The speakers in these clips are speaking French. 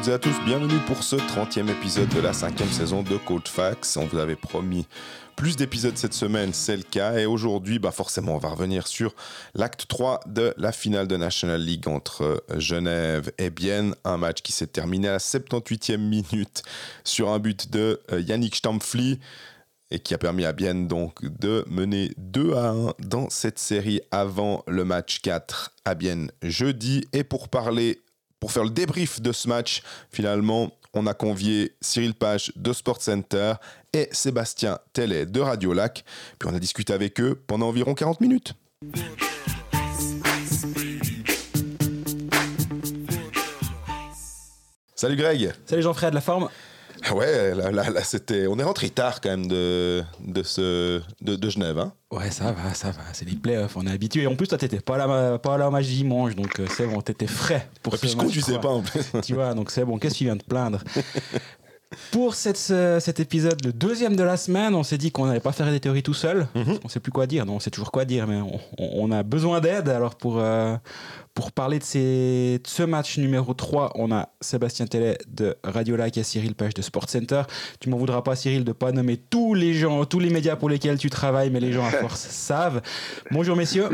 toutes et à tous, bienvenue pour ce 30e épisode de la cinquième saison de Cold Facts. On vous avait promis plus d'épisodes cette semaine, c'est le cas. Et aujourd'hui, bah forcément, on va revenir sur l'acte 3 de la finale de National League entre Genève et Bienne. Un match qui s'est terminé à la 78e minute sur un but de euh, Yannick Stampfli et qui a permis à Bienne donc de mener 2 à 1 dans cette série avant le match 4 à Bienne jeudi. Et pour parler, pour faire le débrief de ce match, finalement, on a convié Cyril Page de Sport Center et Sébastien Tellet de Radio Lac. Puis on a discuté avec eux pendant environ 40 minutes. Salut Greg. Salut Jean-Fred, la forme? Ouais, là, là, c'était. On est rentré tard quand même de, de, ce, de, de Genève. Hein ouais, ça va, ça va. C'est les playoffs, on est habitué. En plus, toi, t'étais pas là, pas là au match dimanche, donc euh, c'est bon, t'étais frais pour Et puis je sais pas en plus. tu vois, donc c'est bon. Qu'est-ce qu'il vient de plaindre? Pour cette, cet épisode, le deuxième de la semaine, on s'est dit qu'on n'allait pas faire des théories tout seul. Mm On sait plus quoi dire. Non, on sait toujours quoi dire, mais on, on a besoin d'aide. Alors pour, euh, pour parler de, ces, de, ce match numéro 3, on a Sébastien Tellet de Radio Lac et Cyril Page de Sport Center. Tu m'en voudras pas, Cyril, de pas nommer tous les gens, tous les médias pour lesquels tu travailles, mais les gens à force savent. Bonjour messieurs.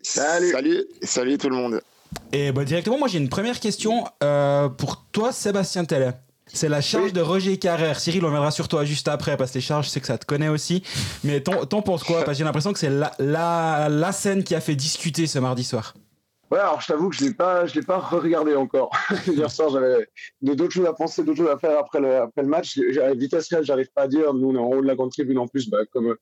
Salut. Salut. Salut tout le monde. Et bah, directement, moi j'ai une première question euh, pour toi, Sébastien Tellet. C'est la charge de Roger Carrère. Cyril, on viendra sur toi juste après parce que les charges, c'est que ça te connaît aussi. Mais t'en penses quoi? Parce que j'ai l'impression que c'est la, la, la, scène qui a fait discuter ce mardi soir. Ouais, alors je t'avoue que je l'ai pas, je l'ai pas regardé encore. Hier soir, j'avais d'autres choses à penser, d'autres choses à faire après le, après le match. Vitesse réelle, j'arrive pas à dire. Nous, on est en haut de la grande tribune en plus, bah, comme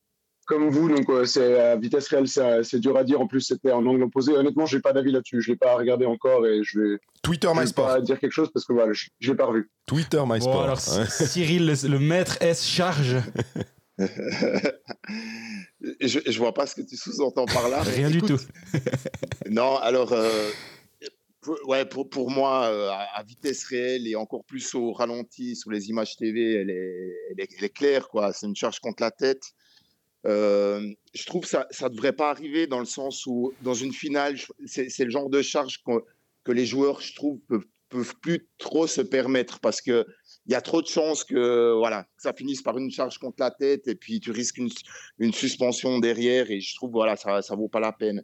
comme vous, donc c'est à vitesse réelle, c'est dur à dire. En plus, c'était en angle opposé. Honnêtement, j'ai pas d'avis là-dessus. Je l'ai pas regardé encore et je vais. Twitter MySport. Pas dire quelque chose parce que voilà, je, l'ai pas revu. Twitter MySport. Bon, alors, Cyril, le, maître S charge. je, je vois pas ce que tu sous-entends par là. Rien du tout. non, alors. Euh, pour, ouais, pour, pour moi, euh, à, vitesse réelle et encore plus au ralenti sur les images TV, elle est, elle est, elle est claire. quoi. C'est une charge contre la tête. Euh, je trouve que ça ne devrait pas arriver dans le sens où, dans une finale, c'est le genre de charge que, que, les joueurs, je trouve, peuvent, peuvent plus trop se permettre parce que il y a trop de chances que voilà que ça finisse par une charge contre la tête et puis tu risques une, une suspension derrière et je trouve voilà ça ça vaut pas la peine.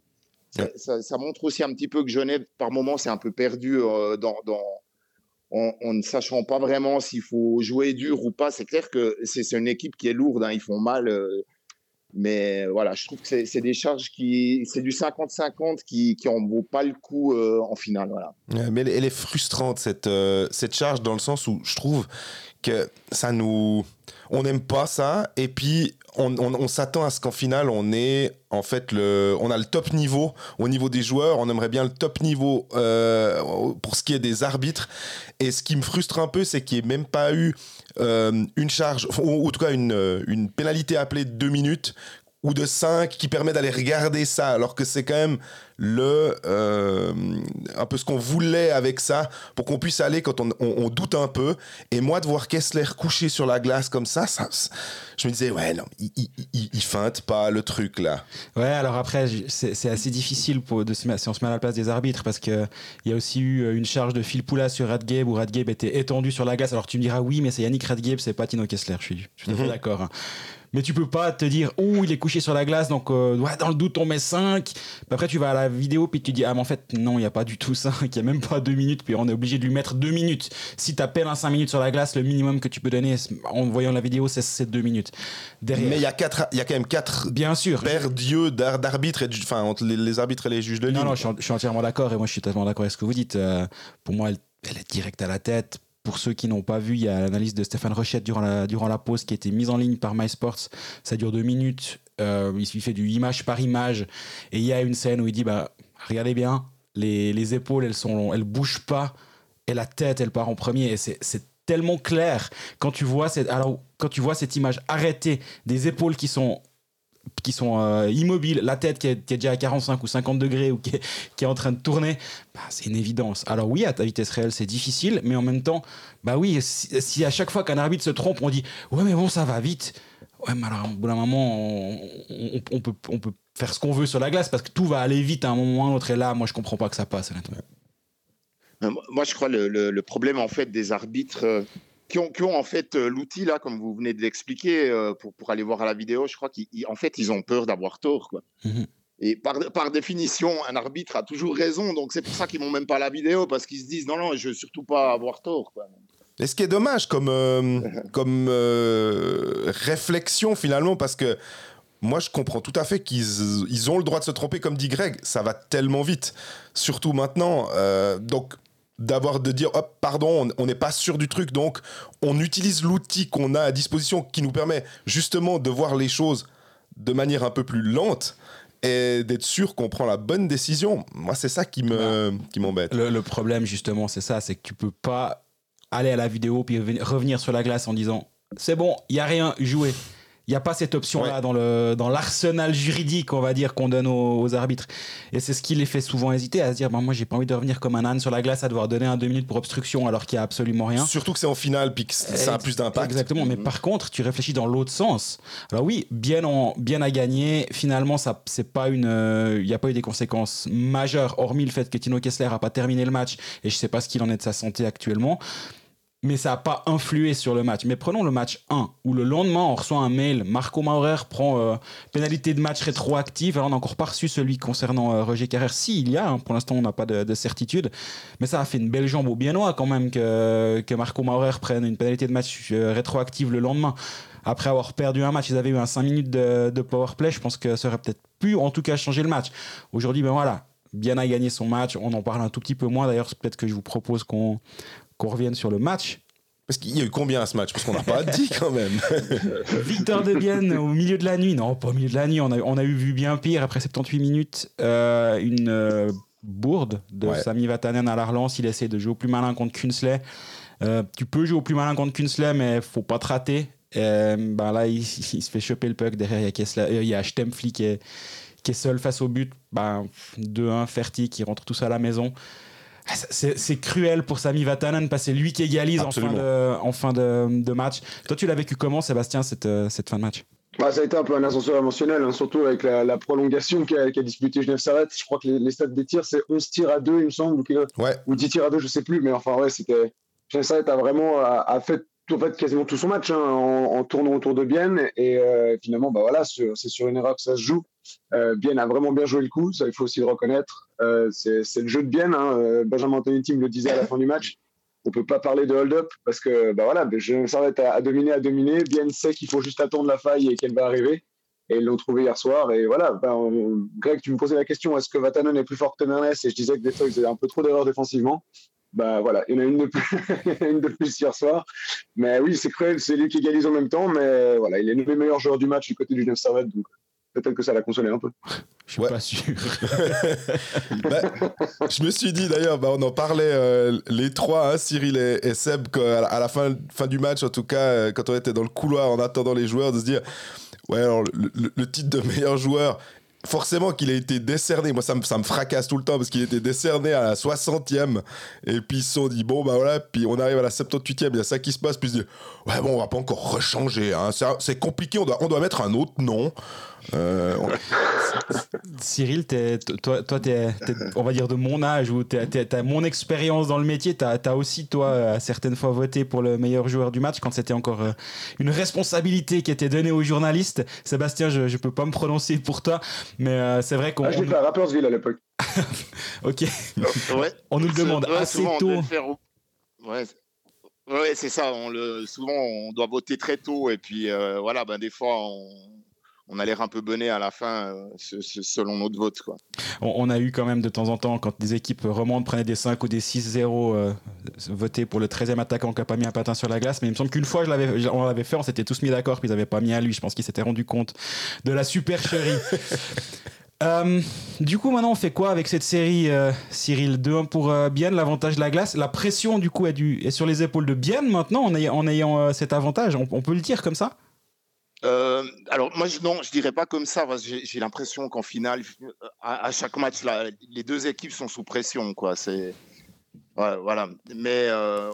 Ça, ça, montre aussi un petit peu que Genève par moment c'est un peu perdu euh, dans, dans en, en, ne sachant pas vraiment s'il faut jouer dur ou pas. C'est clair que c'est une équipe qui est lourde, hein, ils font mal. Euh, mais voilà, je trouve que c'est des charges qui, c'est du 50-50 qui, qui vaut pas le coup euh, en finale. Voilà. mais elle, est frustrante cette, euh, cette charge dans le sens où je trouve que ça nous, on n'aime pas ça et puis on, s'attend à ce qu'en finale on ait en fait le, on a le top niveau au niveau des joueurs, on aimerait bien le top niveau euh, pour ce qui est des arbitres. Et ce qui me frustre un peu c'est qu'il n'y ait même pas eu euh, une charge, ou en tout cas une, euh, une pénalité appelée de 2 minutes ou de 5 qui permet d'aller regarder ça, alors que c'est quand même le euh, un peu ce qu'on voulait avec ça pour qu'on puisse aller quand on, on, on, doute un peu. Et moi, de voir Kessler couché sur la glace comme ça, ça je me disais, ouais, non, il, il, il, feinte pas le truc là. Ouais, alors après, c'est assez difficile pour, de se si on se met à la place des arbitres parce qu'il y a aussi eu une charge de Phil Poula sur Radgabe où Radgabe était étendu sur la glace. Alors tu me diras, oui, mais c'est Yannick Radgabe, c'est pas Tino Kessler, je suis, je suis mm -hmm. d'accord. Mais tu peux pas te dire oh il est couché sur la glace donc euh, ouais, dans le doute on met 5 après tu vas à la vidéo puis tu dis ah mais en fait non il n'y a pas du tout 5 il n'y a même pas 2 minutes puis on est obligé de lui mettre 2 minutes. Si tu appelles un 5 minutes sur la glace le minimum que tu peux donner en voyant la vidéo c'est 2 minutes. Derrière. Mais il y a quatre il y a quand même 4 bien sûr. père dieu d'arbitre et enfin entre les, les, arbitres et les juges de ligne. non non je suis, je suis entièrement d'accord et moi je suis totalement d'accord avec ce que vous dites. Euh, pour moi elle, elle est directe à la tête pour ceux qui n'ont pas vu, il y a l'analyse de Stéphane Rochette durant la, durant la pause qui a été mise en ligne par MySports. Ça dure deux minutes. Euh, il fait du image par image. Et il y a une scène où il dit bah, Regardez bien, les, les épaules, elles, sont, elles bougent pas. Et la tête, elle part en premier. Et c'est tellement clair quand tu vois cette, alors, quand tu vois cette image arrêtée des épaules qui sont qui sont euh, immobiles, la tête qui est, déjà à 45 ou 50 degrés ou qui est, en train de tourner, bah, c'est une évidence. Alors oui, à ta vitesse réelle, c'est difficile, mais en même temps, bah oui, si, à chaque fois qu'un arbitre se trompe, on dit ouais mais bon ça va vite, ouais mais alors au bout d'un moment, on, peut, on peut faire ce qu'on veut sur la glace parce que tout va aller vite à un moment ou à un autre et là, moi je comprends pas que ça passe honnêtement. Moi, je crois le, le, problème en fait des arbitres qui ont, qui ont en fait l'outil là, comme vous venez de l'expliquer, pour, pour aller voir à la vidéo. Je crois qu'en fait, ils ont peur d'avoir tort. Quoi. Mmh et par, par, définition, un arbitre a toujours raison. Donc c'est pour ça qu'ils m'ont même pas la vidéo parce qu'ils se disent non non, je veux surtout pas avoir tort. Quoi. Et ce qui est dommage comme euh, comme réflexion finalement parce que moi je comprends tout à fait qu'ils ils ont le droit de se tromper comme dit Greg. Ça va tellement vite, surtout maintenant. Euh, donc d'avoir de dire hop pardon on n'est pas sûr du truc donc on utilise l'outil qu'on a à disposition qui nous permet justement de voir les choses de manière un peu plus lente et d'être sûr qu'on prend la bonne décision. Moi, c'est ça qui me qui m'embête. Le, problème, justement, c'est ça, c'est que tu peux pas aller à la vidéo puis revenir sur la glace en disant c'est bon, il y a rien, jouez. Il n'y a pas cette option-là dans, le, dans l'arsenal juridique, on va dire, qu'on donne aux, arbitres. Et c'est ce qui les fait souvent hésiter à se dire, bah, moi, j'ai pas envie de revenir comme un âne sur la glace à devoir donner un deux minutes pour obstruction alors qu'il n'y a absolument rien. Surtout que c'est en finale, puis que ça a plus d'impact. Exactement. Mais mhm. par contre, tu réfléchis dans l'autre sens. Alors oui, bien, en, bien à gagner. Finalement, ça, c'est pas une, euh, il n'y a pas eu des conséquences majeures, hormis le fait que Tino Kessler a pas terminé le match et je sais pas ce qu'il en est de sa santé actuellement mais ça n'a pas influé sur le match. Mais prenons le match 1, où le lendemain, on reçoit un mail, Marco Maurer prend euh, pénalité de match rétroactive. Alors, on n'a encore pas reçu celui concernant euh, Roger Carrère. Si, il y a, hein. pour l'instant, on n'a pas de, certitude. Mais ça a fait une belle jambe au Biennois quand même que, Marco Maurer prenne une pénalité de match euh, rétroactive le lendemain. Après avoir perdu un match, ils avaient eu un 5 minutes de, de power play. Je pense que ça aurait peut-être pu, en tout cas, changer le match. Aujourd'hui, ben voilà, bien a gagné son match. On en parle un tout petit peu moins. D'ailleurs, peut-être que je vous propose qu'on qu'on revienne sur le match. Parce qu'il y a eu combien à ce match? Parce qu'on n'a pas dit quand même. Victor de Bienne au milieu de la nuit. Non, pas au milieu de la nuit. On a, on a eu vu bien pire. Après 78 minutes, euh, une euh, bourde de Sami Vatanen à la relance. Il essaie de jouer au plus malin contre Kunsley. Euh, tu peux jouer au plus malin contre Kunsley, mais faut pas te rater. ben là, il, se fait choper le puck. Derrière, il y a, Kessler, il y a qui est, qui est seul face au but. Ben, 2-1, Ferti qui rentre tous à la maison. Ah, c'est cruel pour Sami Vatanen parce que c'est lui qui égalise en fin, de, match. Toi, tu l'as vécu comment, Sébastien, cette, euh, cette fin de match? Bah, ça a été un peu un ascenseur émotionnel, hein, surtout avec la, prolongation qu'a disputé Genève Servette. Je crois que les, stats des tirs, c'est 11 tirs à 2, il me semble, ou, 10 tirs à 2, je sais plus, mais enfin, ouais, c'était. Genève Servette a vraiment a, fait en fait quasiment tout son match hein, en, tournant autour de Bienne et euh, finalement bah voilà c'est sur une erreur que ça se joue euh, Bien a vraiment bien joué le coup ça il faut aussi le reconnaître. Euh, c'est le jeu de Bien hein. Euh, Benjamin Antonetti me le disait à la fin du match on peut pas parler de hold-up parce que bah voilà je s'arrête à, à dominer à dominer. Bien sait qu'il faut juste attendre la faille et qu'elle va arriver. Et ils l'ont trouvé hier soir. Et voilà bah, Greg tu me posais la question est-ce que Vatanen est plus fort que Temernes et je disais que des fois il faisait un peu trop d'erreurs défensivement. Bah voilà, il y en a une de plus, hier soir. Mais oui, c'est cruel, c'est lui qui égalise en même temps, mais voilà, il est le meilleur joueur du match du côté du Genève Servette, donc peut-être que ça l'a consolé un peu. Je suis pas sûr. Bah, je me suis dit d'ailleurs, bah, on en parlait euh, les trois, hein, Cyril et, Seb, à la, fin, fin du match, en tout cas, euh, quand on était dans le couloir en attendant les joueurs, de se dire, ouais, alors le titre de meilleur joueur, forcément qu'il a été décerné. Moi, ça me, ça me fracasse tout le temps parce qu'il était décerné à la 60e. Et puis ils se sont dit, bon, bah voilà, puis on arrive à la 78e, il y a ça qui se passe. Puis ils se disent, ouais, bon, on va pas encore rechanger. Hein. C'est compliqué, on doit, on doit mettre un autre nom. Euh, Cyril, toi, toi on va dire de mon âge ou tu as mon expérience dans le métier. Tu as, aussi, toi, certaines fois voté pour le meilleur joueur du match quand c'était encore euh, une responsabilité qui était donnée aux journalistes. Sébastien, je ne peux pas me prononcer pour toi, mais euh, c'est vrai qu'on. Ah, je l'ai fait à Rappersville à l'époque. ok. On nous le demande assez tôt. Ouais. c'est ça. On le, souvent, on doit voter très tôt. Et puis, voilà, ben, des fois, on, on a l'air un peu bonnet à la fin euh, selon notre vote. Quoi. On, a eu quand même de temps en temps, quand des équipes remontent, prenaient des 5 ou des 6-0, euh, voter pour le 13e attaquant qui n'a pas mis un patin sur la glace. Mais il me semble qu'une fois, je on l'avait fait, on s'était tous mis d'accord, puis ils n'avaient pas mis à lui. Je pense qu'ils s'étaient rendu compte de la supercherie. Euh, du coup, maintenant, on fait quoi avec cette série, Cyril? 2-1 pour Bienne, l'avantage de la glace. La pression, du coup, est, du, est sur les épaules de Bienne maintenant, en ayant, en ayant cet avantage. on, peut le dire comme ça? Euh, alors moi je, non, je dirais pas comme ça. J'ai l'impression qu'en finale, à, chaque match, les deux équipes sont sous pression, voilà. Mais euh,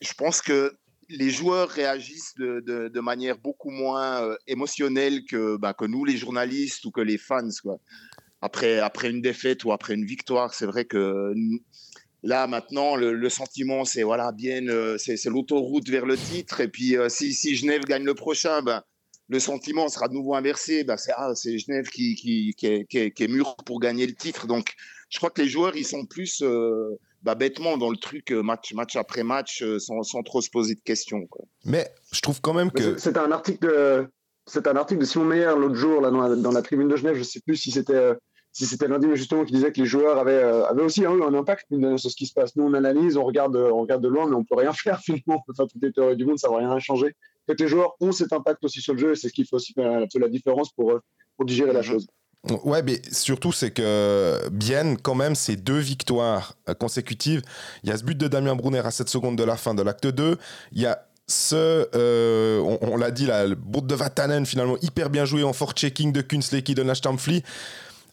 je pense que les joueurs réagissent de, manière beaucoup moins euh, émotionnelle que, bah, que nous, les journalistes ou que les fans. Après, une défaite ou après une victoire, c'est vrai que Là, maintenant, le, sentiment, c'est l'autoroute vers le titre. Et puis, si, si, Genève gagne le prochain, ben, le sentiment sera de nouveau inversé. Ben, c'est ah, Genève qui, qui, qui, est, qui, est, mûr pour gagner le titre. Donc, je crois que les joueurs, ils sont plus bah, bêtement dans le truc euh, match, match après match euh, sans, sans trop se poser de questions. Quoi. Mais je trouve quand même que. C'était un article de. C'est un article de Simon Meyer l'autre jour là, dans, la, tribune de Genève. Je ne sais plus si c'était euh, si c'était lundi, mais justement qui disait que les joueurs avaient, avaient aussi eu un impact sur ce qui se passe. Nous, on analyse, on regarde, on regarde de loin, mais on peut rien faire finalement. On peut faire toutes les théories du monde, ça va rien changer. Que les joueurs ont cet impact aussi sur le jeu, et c'est ce qui fait aussi un peu la différence pour, pour digérer la mhm. chose. Ouais, mais surtout, c'est que bien, quand même, ces deux victoires euh, consécutives. Il y a ce but de Damien Brunner à 7 secondes de la fin de l'acte 2. Il y a ce, euh, on, l'a dit, le bout de Vatanen, finalement, hyper bien joué en fort-checking de Kunsley qui donne la Stampfli.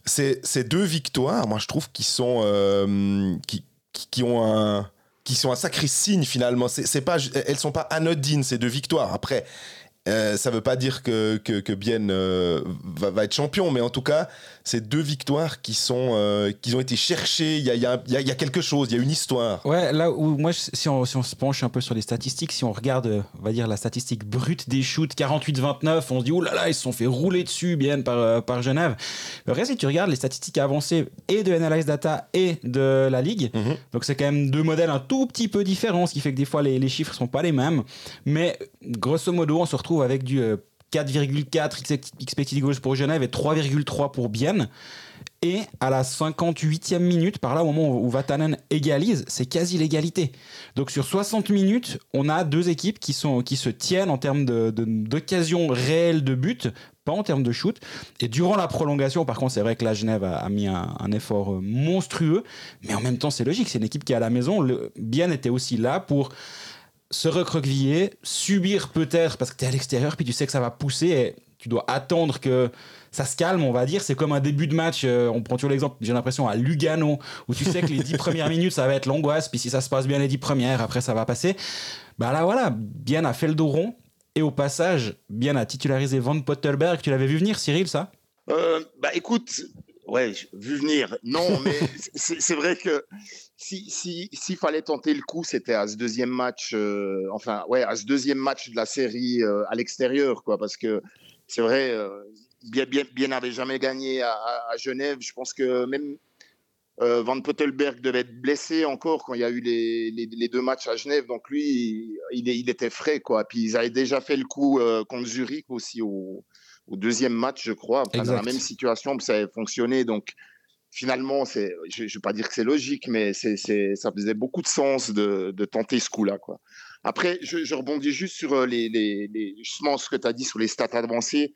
Ces, ces deux victoires, moi, je trouve qu'ils sont. Euh, qui, qui, ont un. Qui sont un sacré signe finalement. C'est, pas, elles sont pas anodines ces deux victoires. Après, euh, ça ne veut pas dire que, que, que Bien euh, va, va, être champion, mais en tout cas, c'est deux victoires qui, sont, euh, qui ont été cherchées. Il y a, y, a, y a, quelque chose, il y a une histoire. Ouais, là où moi, si on, si on, se penche un peu sur les statistiques, si on regarde, on va dire, la statistique brute des shoots 48-29, on se dit, oh là là, ils se sont fait rouler dessus, Bien, par, par Genève. Le reste, si tu regardes les statistiques avancées et de Analyze Data et de la Ligue, mhm. donc c'est quand même deux modèles un tout petit peu différents, ce qui fait que des fois, les, les chiffres sont pas les mêmes. Mais grosso modo, on se retrouve avec du 4,4 euh, expected goals pour Genève et 3,3 pour Bienne. Et à la 58e minute, par là, au moment où Vatanen égalise, c'est quasi l'égalité. Donc sur 60 minutes, on a deux équipes qui, sont, qui se tiennent en termes d'occasion de, réelle de but, pas en termes de shoot. Et durant la prolongation, par contre, c'est vrai que la Genève a, mis un, effort monstrueux, mais en même temps, c'est logique, c'est une équipe qui est à la maison. Le, Bien était aussi là pour se recroqueviller, subir peut-être, parce que tu es à l'extérieur, puis tu sais que ça va pousser, et tu dois attendre que ça se calme, on va dire. C'est comme un début de match, euh, on prend toujours l'exemple, j'ai l'impression, à Lugano, où tu sais que les dix premières minutes, ça va être l'angoisse, puis si ça se passe bien les dix premières, après ça va passer. Bah là, voilà, bien à fait le dos rond, et au passage, bien à titulariser Van Potterberg. Tu l'avais vu venir, Cyril, ça? Euh, Bah écoute, ouais, vu venir, non, mais c'est vrai que s'il si, s'il fallait tenter le coup, c'était à ce deuxième match, euh, enfin, ouais, à ce deuxième match de la série euh, à l'extérieur, quoi, parce que c'est vrai, euh, bien, bien, bien n'avait jamais gagné à, Genève. Je pense que même Van Pottelberg devait être blessé encore quand il y a eu les, les, deux matchs à Genève, donc lui, il, il, était frais, quoi. Puis ils avaient déjà fait le coup contre Zurich aussi au, au, deuxième match, je crois, dans la même situation, ça avait fonctionné, donc finalement, c'est, je ne vais pas dire que c'est logique, mais c'est, ça faisait beaucoup de sens de, tenter ce coup-là. Quoi. Après, je, rebondis juste sur euh, les, les, les, ce que tu as dit sur les stats avancées.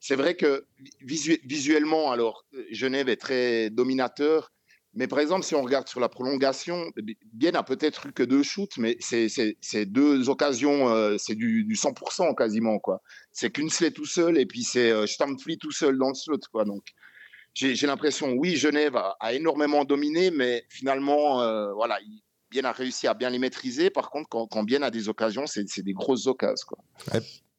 C'est vrai que visuellement, alors, Genève est très dominateur. Mais par exemple, si on regarde sur la prolongation, Bien a peut-être eu que deux shoots, mais c'est deux occasions, euh, c'est du, du, 100% quasiment. quoi. C'est Kunsley tout seul et puis c'est euh, tout seul dans le slot. Quoi. Donc, j'ai l'impression, oui, Genève a, énormément dominé, mais finalement, euh, voilà, Bien a réussi à bien les maîtriser. Par contre, quand, Bien a des occasions, c'est des grosses occasions.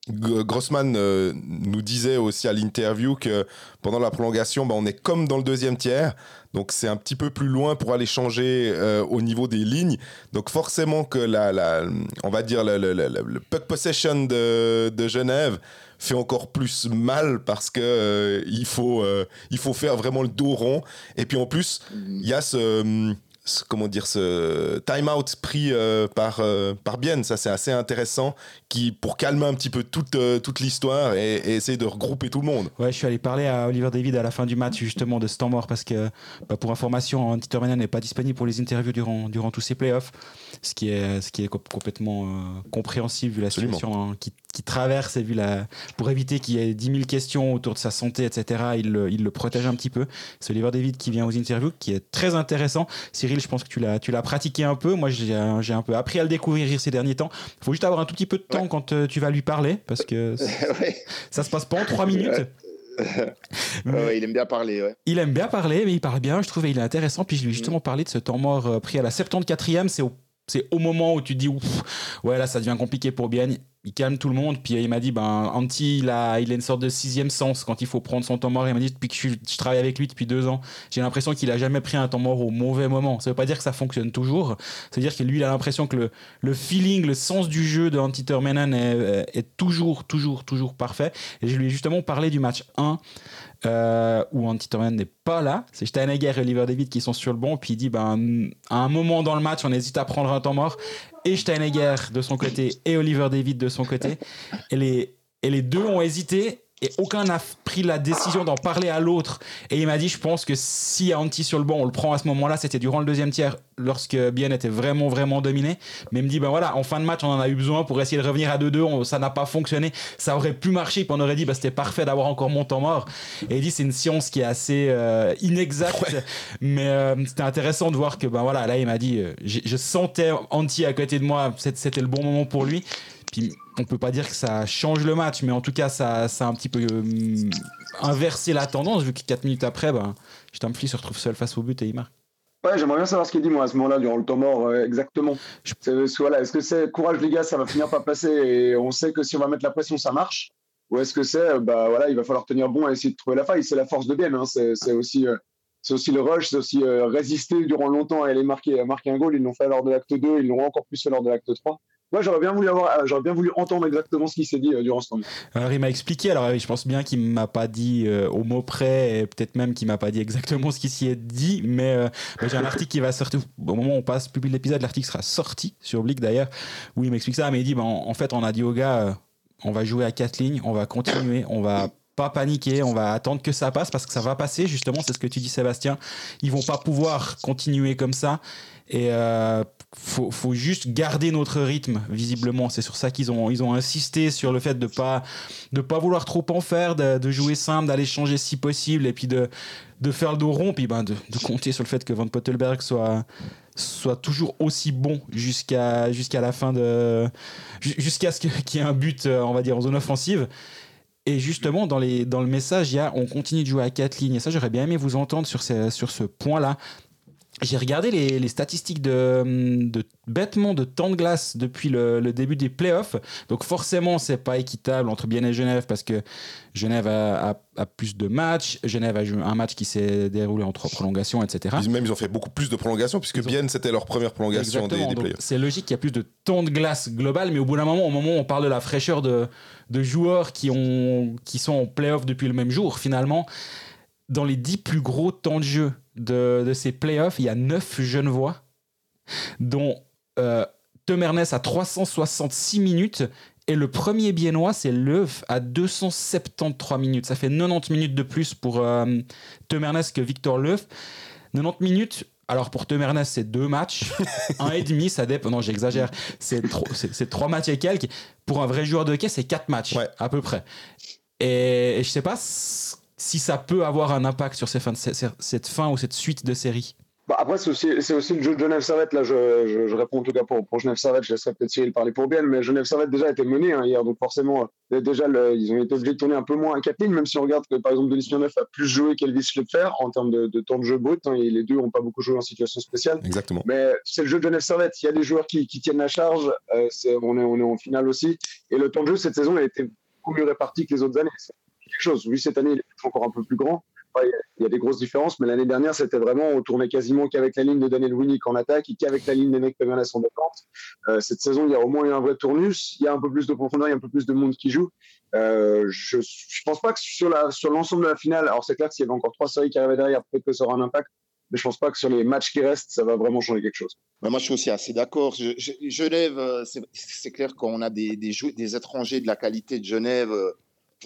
Grossman euh, nous disait aussi à l'interview que pendant la prolongation, bah, on est comme dans le deuxième tiers. Donc c'est un petit peu plus loin pour aller changer euh, au niveau des lignes. Donc forcément que la, on va dire le, le, puck possession de, Genève fait encore plus mal parce que euh, il faut il faut faire vraiment le dos rond. Et puis en plus il y a ce comment dire ce time out pris euh, par euh, par Bien. Ça c'est assez intéressant qui pour calmer un petit peu toute euh, toute l'histoire et, essayer de regrouper tout le monde. Ouais je suis allé parler à Oliver David à la fin du match justement de ce temps mort parce que bah, pour information Tito n'est pas disponible pour les interviews durant durant tous ces playoffs ce qui est ce qui est complètement compréhensible vu la situation hein, qui, qui, traverse et vu la pour éviter qu'il y ait 10 000 questions autour de sa santé etc il le, il le protège un petit peu c'est Oliver David qui vient aux interviews qui est très intéressant Cyril je pense que tu l'as, tu l'as pratiqué un peu. Moi, j'ai, un peu appris à le découvrir ces derniers temps. Il faut juste avoir un tout petit peu de temps quand euh, tu vas lui parler, parce que ça se passe pas en trois minutes. il aime bien parler. Il aime bien parler, mais il parle bien, je trouve, il est intéressant. Puis je lui ai justement parlé de ce temps mort euh, pris à la 74e. C'est au, c'est au moment où tu dis, ouais, là, ça devient compliqué pour Bien. Il calme tout le monde. Puis il m'a dit, ben, Anti, il a, il a une sorte de sixième sens quand il faut prendre son temps mort. Il m'a dit, depuis que je, travaille avec lui depuis deux ans, j'ai l'impression qu'il a jamais pris un temps mort au mauvais moment. Ça veut pas dire que ça fonctionne toujours. Ça veut dire que lui, il a l'impression que le, le feeling, le sens du jeu de Anti Termenan est, est, toujours, toujours, toujours parfait. Et je lui ai justement parlé du match 1 euh, où Antti n'est pas là. C'est Steinegger et Oliver David qui sont sur le banc. Puis il dit ben, à un moment dans le match, on hésite à prendre un temps mort. Et Steinegger de son côté et Oliver David de son côté. Les, et les deux ont hésité et aucun n'a pris la décision d'en parler à l'autre. Et il m'a dit, je pense que si Anti sur le banc, on le prend à ce moment-là, c'était durant le deuxième tiers, lorsque Bien était vraiment, vraiment dominé. Mais il me dit, ben voilà, en fin de match, on en a eu besoin pour essayer de revenir à 2-2, ça n'a pas fonctionné. Ça aurait pu marcher, puis on aurait dit, ben, c'était parfait d'avoir encore mon temps mort. Et il dit, c'est une science qui est assez euh, inexacte, mais euh, c'était intéressant de voir que, ben voilà, là, il m'a dit, euh, je sentais Anti à côté de moi, c'était le bon moment pour lui. Puis on peut pas dire que ça change le match, mais en tout cas, ça, ça a un petit peu euh, inversé la tendance, vu que 4 minutes après, ben, Stamfli se retrouve seul face au but et il marque. Ouais, j'aimerais bien savoir ce qu'il dit, moi, à ce moment-là, durant le temps mort, euh, exactement. Est-ce que c'est courage, les gars, ça va finir par passer et on sait que si on va mettre la pression, ça marche? Ou est-ce que c'est, bah voilà, il va falloir tenir bon et essayer de trouver la faille C'est la force de bien, hein. c'est aussi. Euh, c'est aussi le rush, c'est aussi résister durant longtemps et aller marquer, marquer un goal. Ils l'ont fait lors de l'acte 2, ils l'ont encore plus fait lors de l'acte 3. Moi, j'aurais bien voulu avoir, euh, j'aurais bien voulu entendre exactement ce qu'il s'est dit euh, durant ce temps. Alors, il m'a expliqué. Alors, je pense bien qu'il m'a pas dit euh, au mot près, et peut-être même qu'il m'a pas dit exactement ce qui s'y est dit. Mais j'ai un article qui va sortir au moment où on passe publie l'épisode. L'article sera sorti sur Oblique d'ailleurs, où il m'explique ça. Mais il dit, ben, en, fait, on a dit aux gars, on va jouer à quatre lignes, on va continuer, on va pas paniquer, on va attendre que ça passe parce que ça va passer justement, c'est ce que tu dis Sébastien. Ils vont pas pouvoir continuer comme ça et faut, faut, juste garder notre rythme, visiblement. C'est sur ça qu'ils ont, ils ont insisté sur le fait de pas, de pas vouloir trop en faire, de, jouer simple, d'aller changer si possible, et puis de, de faire le dos rond, puis ben de, compter sur le fait que Van Pottelberg soit, soit toujours aussi bon jusqu'à la fin de. jusqu'à ce qu'il y ait un but, euh, on va dire, en zone offensive. Et justement, dans, les, dans le message, il y a on continue de jouer à quatre lignes. Et ça, j'aurais bien aimé vous entendre sur, sur ce point-là. J'ai regardé les, statistiques de, de, bêtement de temps de glace depuis le, début des playoffs. Donc forcément, c'est pas équitable entre Bienne et Genève parce que Genève a, plus de matchs. Genève a joué un match qui s'est déroulé en trois prolongations, etc. Ils, même ils ont fait beaucoup plus de prolongations puisque Bienne c'était leur première prolongation des, des playoffs. C'est logique qu'il y a plus de temps de glace global, mais au bout d'un moment, au moment où on parle de la fraîcheur de, de joueurs qui, ont, qui sont en playoffs depuis le même jour, finalement, dans les dix plus gros temps de jeu de, ces playoffs, il y a 9 voix, dont euh, à 366 minutes et le premier biennois, c'est Leuf à 273 minutes. Ça fait 90 minutes de plus pour euh, que Victor Leuf. 90 minutes. Alors pour Temernes, c'est deux matchs, un et demi, ça dépend. Non, j'exagère. C'est trois matchs et quelques. Pour un vrai joueur de quai, c'est quatre matchs à peu près. Et, et je sais pas si ça peut avoir un impact sur cette fin ou cette suite de série. Bah après, c'est aussi, aussi, le jeu de Genève Servette. Là, je, je, réponds en tout cas pour, pour Genève Servette. Je laisserai peut-être Cyril parler pour bien, mais Genève Servette déjà a été mené hein, hier. Donc forcément, euh, déjà, ils ont été obligés de tourner un peu moins à Catherine, même si on regarde que par exemple Denis Neuf a plus joué qu'Elvis Schlepfer en termes de, temps de jeu brut. Hein, et les deux n'ont pas beaucoup joué en situation spéciale. Exactement. Mais c'est le jeu de Genève Servette. Il y a des joueurs qui, qui tiennent la charge. Euh, on, est, on est en finale aussi. Et le temps de jeu cette saison a été beaucoup mieux réparti que les autres années quelque chose. Oui, cette année, il est encore un peu plus grand. Il y a des grosses différences, mais l'année dernière, c'était vraiment, on tournait quasiment qu'avec la ligne de Daniel Winnick en attaque et qu'avec la ligne des mecs Pemernes en défense. Euh, cette saison, il y a au moins eu un vrai tournus. Il y a un peu plus de profondeur, il y a un peu plus de monde qui joue. Euh, je ne pense pas que sur l'ensemble de la finale, alors c'est clair que s'il y avait encore trois séries qui arrivaient derrière, peut-être que ça aura un impact. Mais je pense pas que sur les matchs qui restent, ça va vraiment changer quelque chose. moi, je suis aussi assez d'accord. Genève, euh, c'est clair qu'on a des, des, des, étrangers de la qualité de Genève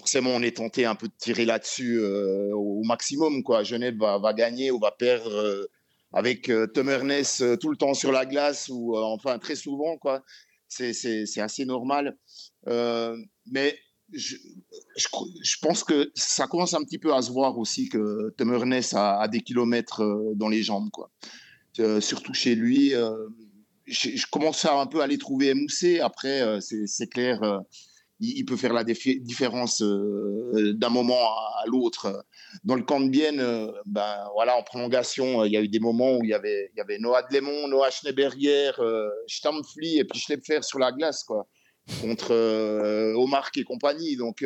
forcément, on est tenté un peu de tirer là-dessus euh, au maximum. Genève va, gagner ou va perdre euh, avec euh, Ernest tout le temps sur la glace ou enfin très souvent. Quoi. C'est, assez normal. mais je, pense que ça commence un petit peu à se voir aussi que Tom a, des kilomètres dans les jambes. Surtout chez lui. Je, commence à un peu à les trouver émoussés. Après, c'est clair il, peut faire la différence euh, d'un moment à, l'autre. Dans le camp de Bienne, euh, ben, voilà, en prolongation, il y a eu des moments où il y avait, Noah Dlemont, Noah Schneeberger, euh, Stampfli et puis Schlepfer sur la glace. Quoi. contre Omar et compagnie. Donc,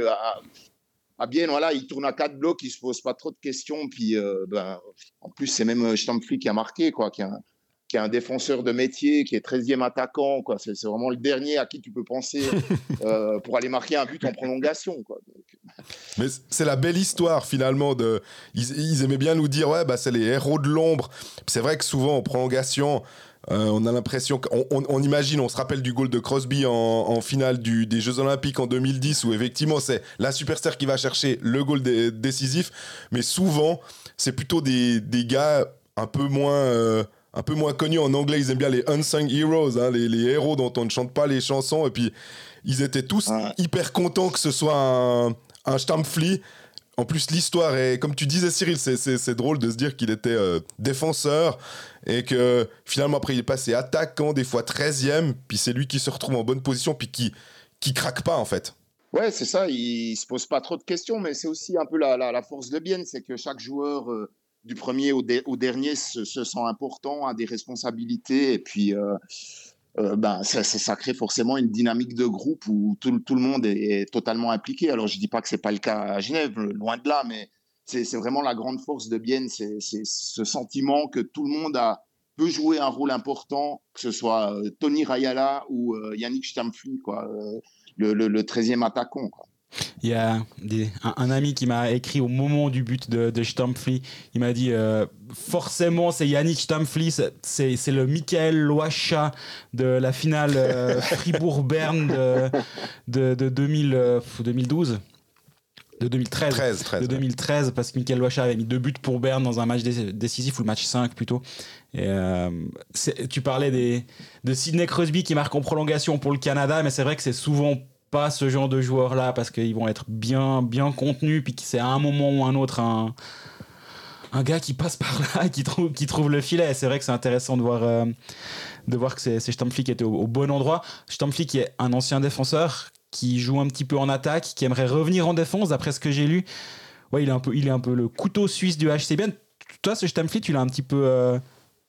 à, bien, voilà, il tourne à quatre blocs, il se pose pas trop de questions. Puis, ben, en plus, c'est même Stampfli qui a marqué, quoi, qui a, qui est un défenseur de métier, qui est 13e attaquant. Quoi. C'est, vraiment le dernier à qui tu peux penser euh, pour aller marquer un but en prolongation. Quoi. Mais c'est la belle histoire finalement. De... Ils, aimaient bien nous dire, ouais, bah, c'est les héros de l'ombre. C'est vrai que souvent en prolongation, euh, on a l'impression qu'on on, imagine, on se rappelle du goal de Crosby en, finale du, des Jeux Olympiques en 2010 où effectivement c'est la superstar qui va chercher le goal décisif. Mais souvent, c'est plutôt des, des gars un peu moins... Euh, un peu moins connus en anglais, ils aiment bien les unsung heroes, hein, les, héros dont on ne chante pas les chansons. Et puis, ils étaient tous hyper contents que ce soit un, un Stampfli. En plus, l'histoire est, comme tu disais, Cyril, c'est drôle de se dire qu'il était euh, défenseur et que finalement, après, il est passé attaquant, des fois 13e, puis c'est lui qui se retrouve en bonne position, puis qui, qui craque pas, en fait. Ouais, c'est ça, il se pose pas trop de questions, mais c'est aussi un peu la, la, force de Bienne, c'est que chaque joueur. Euh, du premier au, dernier se, sent important, a des responsabilités, et puis euh, euh, ben, ça, crée forcément une dynamique de groupe où tout, le monde est, totalement impliqué. Alors je dis pas que c'est pas le cas à Genève, loin de là, mais c'est vraiment la grande force de Bienne, c'est ce sentiment que tout le monde a, peut jouer un rôle important, que ce soit euh, Tony Rayala ou Yannick Stampfli, quoi, le, le, le 13e attaquant. Quoi. Il y a un, ami qui m'a écrit au moment du but de, de Stampfli. Il m'a dit euh, forcément, c'est Yannick Stampfli, c'est le Michael Loacha de la finale euh, Fribourg-Berne de, de, 2012 de 2013, de 2013 parce que Michael Loacha avait mis deux buts pour Berne dans un match décisif ou le match 5 plutôt. Et euh, tu parlais des, de Sidney Crosby qui marque en prolongation pour le Canada, mais c'est vrai que c'est souvent pas ce genre de joueurs-là parce qu'ils vont être bien, bien contenus, puis c'est à un moment ou un autre un, gars qui passe par là, qui trouve, qui trouve le filet. C'est vrai que c'est intéressant de voir, euh, de voir que c'est Stampfli qui était au, bon endroit. Stampfli qui est un ancien défenseur, qui joue un petit peu en attaque, qui aimerait revenir en défense, d'après ce que j'ai lu. Ouais, il est, un peu, il est un peu le couteau suisse du HCBN. Toi, ce Stampfli, tu l'as un petit peu, euh,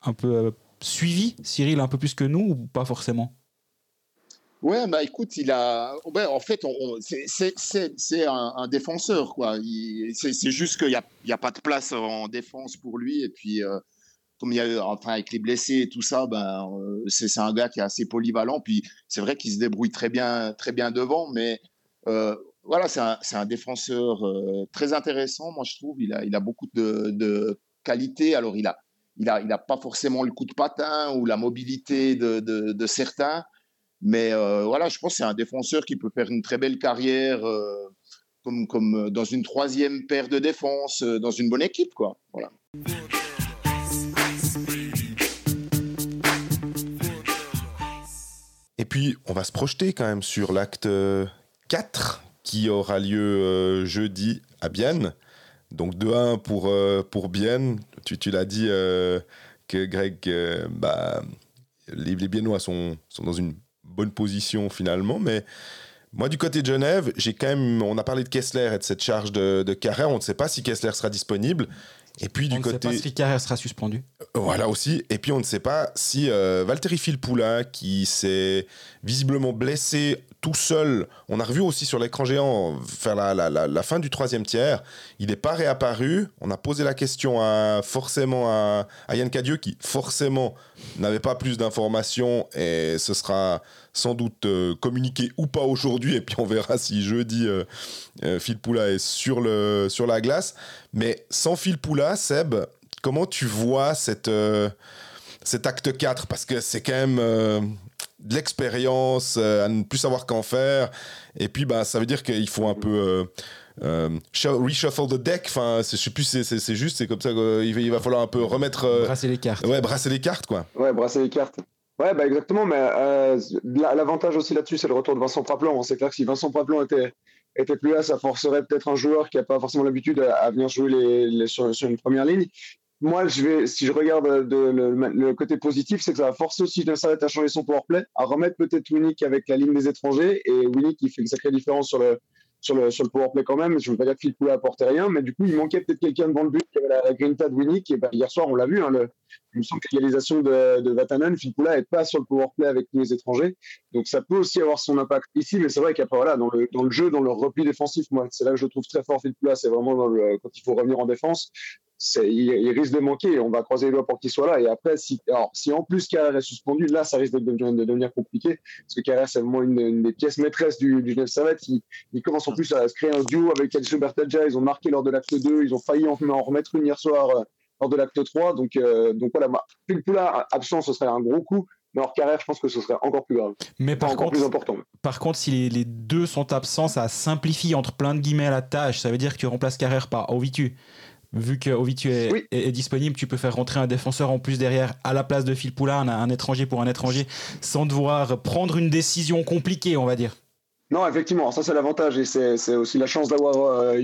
un peu euh, suivi, Cyril, un peu plus que nous, ou pas forcément? Ouais, bah écoute, il a. en fait, c'est un, un, défenseur, quoi. C'est juste qu'il n'y a, a, pas de place en défense pour lui. Et puis, euh, comme il y a, enfin, avec les blessés et tout ça, ben, euh, c'est un gars qui est assez polyvalent. Puis, c'est vrai qu'il se débrouille très bien, très bien devant, mais euh, voilà, c'est un, un, défenseur très intéressant, moi, je trouve. Il a, il a beaucoup de, de qualité. Alors, il a, il a, il a pas forcément le coup de patin ou la mobilité de, de certains. Mais euh, voilà, je pense que c'est un défenseur qui peut faire une très belle carrière euh, comme, comme euh, dans une troisième paire de défense, dans une bonne équipe. Quoi. Voilà. Et puis, on va se projeter quand même sur l'acte 4 qui aura lieu jeudi à Bienne. Donc 2-1 pour, pour Bienne. Tu, tu l'as dit que Greg, bah, les, les Biennois sont, sont dans une bonne position finalement. Mais moi, du côté de Genève, j'ai quand même. On a parlé de Kessler et de cette charge de, de Carrère. On ne sait pas si Kessler sera disponible. Et puis du on côté. ne sait pas si Carrère sera suspendu. Voilà aussi. Et puis on ne sait pas si euh, Valtteri Filppula, qui s'est visiblement blessé tout seul, on a revu aussi sur l'écran géant faire la, la, fin du troisième tiers, il n'est pas réapparu. On a posé la question à, forcément à, Yann Cadieux, qui forcément n'avait pas plus d'informations et ce sera sans doute euh, communiqué ou pas aujourd'hui. Et puis on verra si jeudi euh, euh, Phil Poula est sur, le, sur la glace. Mais sans Phil Poula, Seb, comment tu vois cette, cet acte 4 Parce que c'est quand même de l'expérience, à ne plus savoir qu'en faire. Et puis bah, ça veut dire qu'il faut un peu. reshuffle the deck, enfin, je sais plus, c'est juste, c'est comme ça qu'il va falloir un peu remettre. brasser les cartes. Ouais, brasser les cartes, quoi. Ouais, brasser les cartes. Ouais, bah exactement, mais euh, l'avantage aussi là-dessus, c'est le retour de Vincent Praplan. C'est clair que si Vincent Praplan était, était plus là, ça forcerait peut-être un joueur qui n'a pas forcément l'habitude à, venir jouer les, sur, une première ligne. Moi, je vais, si je regarde le, côté positif, c'est que ça va forcer aussi de s'arrêter à changer son powerplay, à remettre peut-être Winnick avec la ligne des étrangers et Winnick qui fait une sacrée différence sur le, sur le, sur le powerplay quand même. Je ne veux pas dire que Phil Poula apportait rien, mais du coup, il manquait peut-être quelqu'un devant le but qui avait la, la grinta de Winnie. Et bah, hier soir, on l'a vu, hein, le, il me semble que l'égalisation de, de Vatanen, Phil Poula n'est pas sur le powerplay avec tous les étrangers. Donc ça peut aussi avoir son impact ici, mais c'est vrai qu'après, voilà, dans le, dans le jeu, dans le repli défensif, moi, c'est là que je trouve très fort Phil Poula. C'est vraiment quand il faut revenir en défense il, risque de manquer. On va croiser les doigts pour qu'il soit là. Et après, si, alors, si en plus Carrère est suspendu, là, ça risque de, devenir compliqué. Parce que Carrère, c'est vraiment une, des pièces maîtresses du, du Genève Servette. Il, il, commence en plus à se créer un duo avec Elcio Bertaggia. Ils ont marqué lors de l'acte 2. Ils ont failli en, remettre une hier soir euh, lors de l'acte 3. Donc, euh, donc voilà, Pulpula absent, ce serait un gros coup. Mais hors carrière, je pense que ce serait encore plus grave. Mais par contre, plus important. Par contre, si les, deux sont absents, ça simplifie entre plein de guillemets la tâche. Ça veut dire que tu remplaces carrière par Ovitu vu que Ovitu est, est, disponible, tu peux faire rentrer un défenseur en plus derrière à la place de Phil Poulin, un, étranger pour un étranger, sans devoir prendre une décision compliquée, on va dire. Non, effectivement, ça c'est l'avantage et c'est aussi la chance d'avoir euh,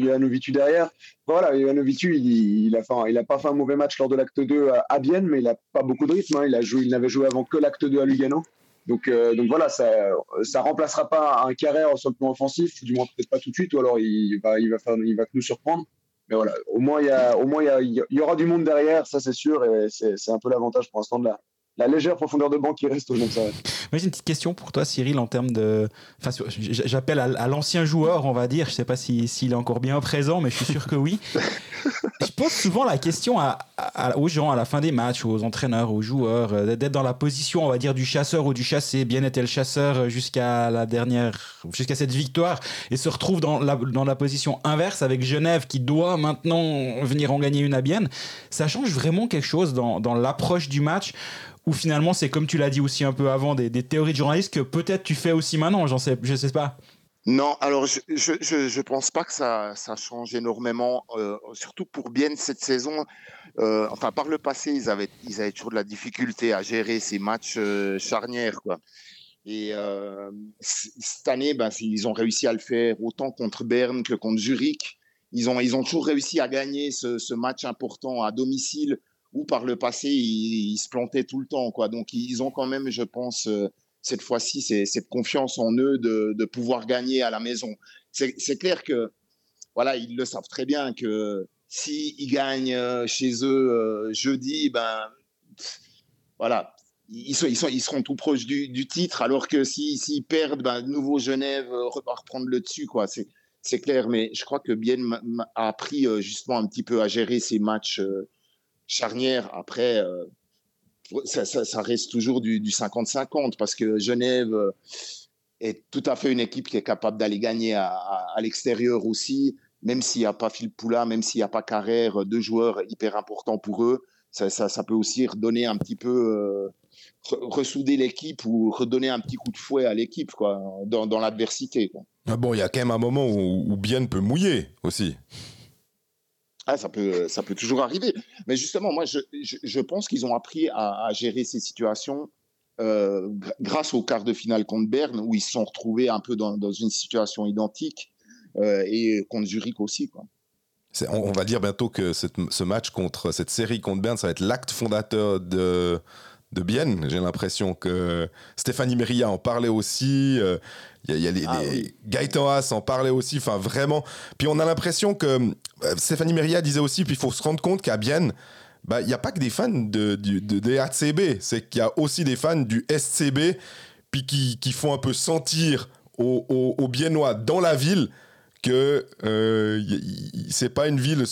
derrière. Voilà, Ovitu, il, il, a, il a pas fait un mauvais match lors de l'acte 2 à, Bienne, mais il n'a pas beaucoup de rythme. Hein. Il, a joué, il n'avait joué avant que l'acte 2 à Lugano. Donc, euh, donc voilà, ça ne remplacera pas un carré sur le plan offensif, du moins peut-être pas tout de suite, ou alors il va, il va, faire, il va nous surprendre. Mais voilà, au moins, il y, y, y aura du monde derrière, ça c'est sûr, et c'est un peu l'avantage pour l'instant de la, la légère profondeur de banc qui reste au ça. Moi, j'ai une petite question pour toi, Cyril, en termes de. Enfin, j'appelle à, l'ancien joueur, on va dire. Je ne sais pas s'il est encore bien présent, mais je suis sûr que oui. je pose souvent la question à, aux gens à la fin des matchs, aux entraîneurs, aux joueurs, euh, d'être dans la position, on va dire, du chasseur ou du chassé. Bien était le chasseur jusqu'à la dernière, jusqu'à cette victoire, et se retrouve dans la, dans la position inverse avec Genève qui doit maintenant venir en gagner une à Bienne. Ça change vraiment quelque chose dans, dans l'approche du match ou finalement c'est comme tu l'as dit aussi un peu avant, des, théories de journalistes que peut-être tu fais aussi maintenant, j'en sais, je sais pas. Non, alors je je, je, pense pas que ça, ça change énormément, euh, surtout pour bien cette saison. Euh, enfin, par le passé, ils avaient, ils avaient toujours de la difficulté à gérer ces matchs euh, charnières, quoi. Et cette année, ben, ils ont réussi à le faire autant contre Berne que contre Zurich. Ils ont, ils ont toujours réussi à gagner ce match important à domicile où par le passé, ils, se plantaient tout le temps. Quoi. Donc, ils ont quand même, je pense, euh, cette fois-ci, cette confiance en eux de, pouvoir gagner à la maison. C'est clair que, voilà, ils le savent très bien que s'ils ils gagnent euh, chez eux euh, jeudi, ben, voilà, ils, seront tout proches du, titre, alors que s'ils si, perdent, ben, nouveau Genève va reprendre le dessus, quoi. C'est clair, mais je crois que Bien a appris justement un petit peu à gérer ces matchs charnière. Après, euh, ça, reste toujours du 50-50 parce que Genève euh, est tout à fait une équipe qui est capable d'aller gagner à, l'extérieur aussi, même s'il n'y a pas Phil Poula, même s'il n'y a pas Carrère, deux joueurs hyper importants pour eux. Ça, peut aussi redonner un petit peu, euh, ressouder l'équipe ou redonner un petit coup de fouet à l'équipe dans, l'adversité. Ah bon, il y a quand même un moment où, où Bien peut mouiller aussi. Ah, ça, peut, ça peut toujours arriver. Mais justement, moi, je, je, pense qu'ils ont appris à, gérer ces situations euh, grâce au quart de finale contre Berne, où ils se sont retrouvés un peu dans, une situation identique, euh, et contre Zurich aussi. Quoi. On, va dire bientôt que ce match contre cette série contre Berne, ça va être l'acte fondateur de, de Bienne. J'ai l'impression que Stéphanie Meria en parlait aussi. Euh, il y a, les, ah Gaëtan Haas en parlait aussi. Enfin, vraiment. Puis on a l'impression que euh, Stéphanie Meria disait aussi, puis il faut se rendre compte qu'à Bienne, bah, il n'y a pas que des fans de, de, de, des ACB. C'est qu'il y a aussi des fans du SCB, puis qui, qui font un peu sentir aux, aux, aux Biennois dans la ville que euh, c'est pas une ville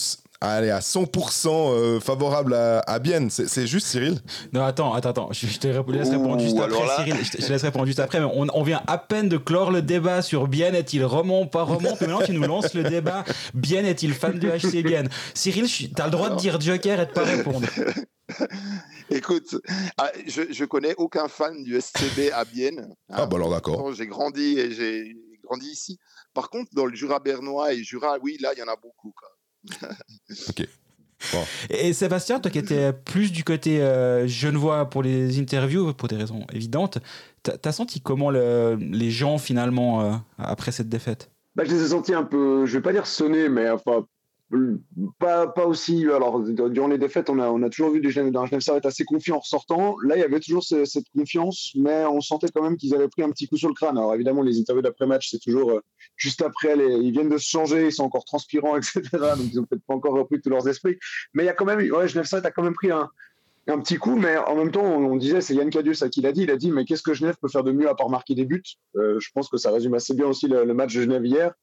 Allez, à 100% euh, favorable à, à Bienne. C'est juste, Cyril? Non, attends, attends, attends. Je, te laisse répondre juste après, Cyril. Je te, laisse répondre juste après. Mais on, on, vient à peine de clore le débat sur Bienne est-il remont, pas remont. Puis maintenant, tu nous lances le débat Bienne est-il fan du HC Bienne? Cyril, tu as le droit de dire Joker et de pas répondre. Écoute, ah, je, je connais aucun fan du SCB à Bienne. Ah, bah alors d'accord. J'ai grandi et j'ai grandi ici. Par contre, dans le Jura bernois et Jura, oui, là, il y en a beaucoup. Quoi ok. Et Sébastien, toi qui étais plus du côté euh, genevois pour les interviews, pour des raisons évidentes, t'as senti comment les gens finalement euh, après cette défaite? Bah, Je les ai sentis un peu, je vais pas dire sonner, mais enfin pas, pas aussi. Alors, durant les défaites, on a, on a toujours vu des Genève, un Genève Servette assez confiant en ressortant. Là, il y avait toujours cette confiance, mais on sentait quand même qu'ils avaient pris un petit coup sur le crâne. Alors, évidemment, les interviews d'après-match, c'est toujours euh, juste après, ils viennent de se changer, ils sont encore transpirants, etc. Donc, ils n'ont peut-être pas encore repris tous leurs esprits. Mais il y a quand même, ouais, Genève Servette a quand même pris un, petit coup, mais en même temps, on, disait, c'est Yann Cadius à qui l'a dit, il a dit, mais qu'est-ce que Genève peut faire de mieux à part marquer des buts? Euh, Je pense que ça résume assez bien aussi le, match de Genève hier.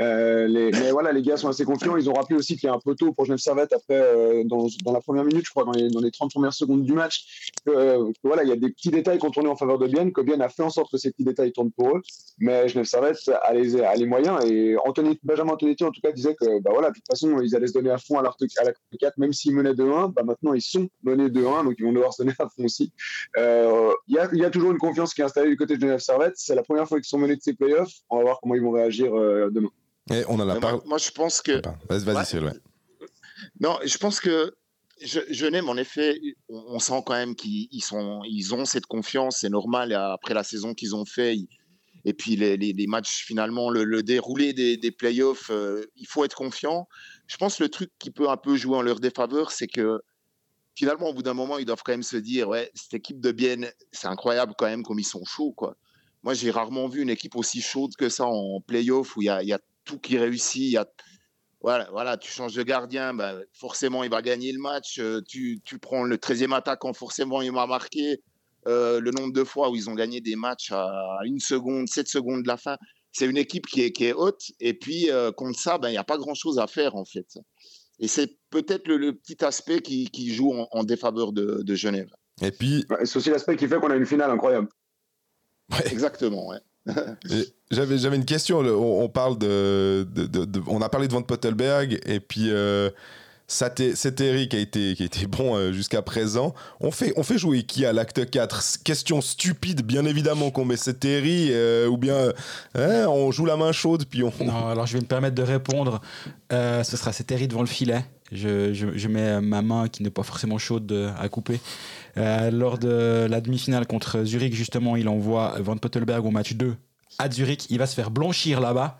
Euh, mais voilà, les gars sont assez confiants. Ils ont rappelé aussi qu'il y a un poteau pour Genève Servette après, euh, dans, la première minute, je crois, dans les, dans les 30 premières secondes du match. voilà, il y a des petits détails qui ont tourné en faveur de Bienne, que Bienne a fait en sorte que ces petits détails tournent pour eux. Mais Genève Servette a les, a moyens. Et Benjamin Antonetti, en tout cas, disait que bah voilà, de toute façon, ils allaient se donner à fond à, à la 4, même s'ils menaient 2-1. Bah maintenant, ils sont menés 2-1, donc ils vont devoir se donner à fond aussi. Euh, il y, y, a toujours une confiance qui est installée du côté de Genève Servette. C'est la première fois qu'ils sont menés de ces playoffs. On va voir comment ils vont réagir euh, demain. Et on en a pas. Moi, je pense que. Vas-y, vas ouais. Non, je pense que Genève, en effet, on, sent quand même qu'ils sont, ils ont cette confiance. C'est normal après la saison qu'ils ont fait. et puis les, les, matchs, finalement, le, déroulé des, des playoffs, euh, il faut être confiant. Je pense que le truc qui peut un peu jouer en leur défaveur, c'est que finalement, au bout d'un moment, ils doivent quand même se dire, ouais, cette équipe de Bienne, c'est incroyable quand même comme ils sont chauds, quoi. Moi, j'ai rarement vu une équipe aussi chaude que ça en playoff où il y a, y a, tout qui réussit. Y a, voilà, voilà, tu changes de gardien, bah, forcément, il va gagner le match. Euh, tu, tu prends le 13e attaquant, forcément, il va marquer. Euh, le nombre de fois où ils ont gagné des matchs à une seconde, 7 secondes de la fin, c'est une équipe qui est, qui est haute. Et puis, euh, contre ça, ben, il n'y a pas grand-chose à faire, en fait. Et c'est peut-être le, petit aspect qui, joue en, défaveur de, Genève. Et puis. c'est aussi l'aspect qui fait qu'on a une finale incroyable. Exactement, ouais. J'avais, une question. On, parle de, on a parlé de Van Pottelberg et puis euh, c'est Eric qui a été, qui a été bon euh, jusqu'à présent. On fait, on fait jouer qui à l'acte 4 Question stupide, bien évidemment, qu'on met Seteri euh, ou bien hein, on joue la main chaude puis on. Non, alors je vais me permettre de répondre. Euh, ce sera Seteri devant le filet. Je, je, je, mets ma main qui n'est pas forcément chaude à couper. lors de la demi-finale contre Zurich, justement, il envoie Van Pottelberg au match 2 à Zurich. Il va se faire blanchir là-bas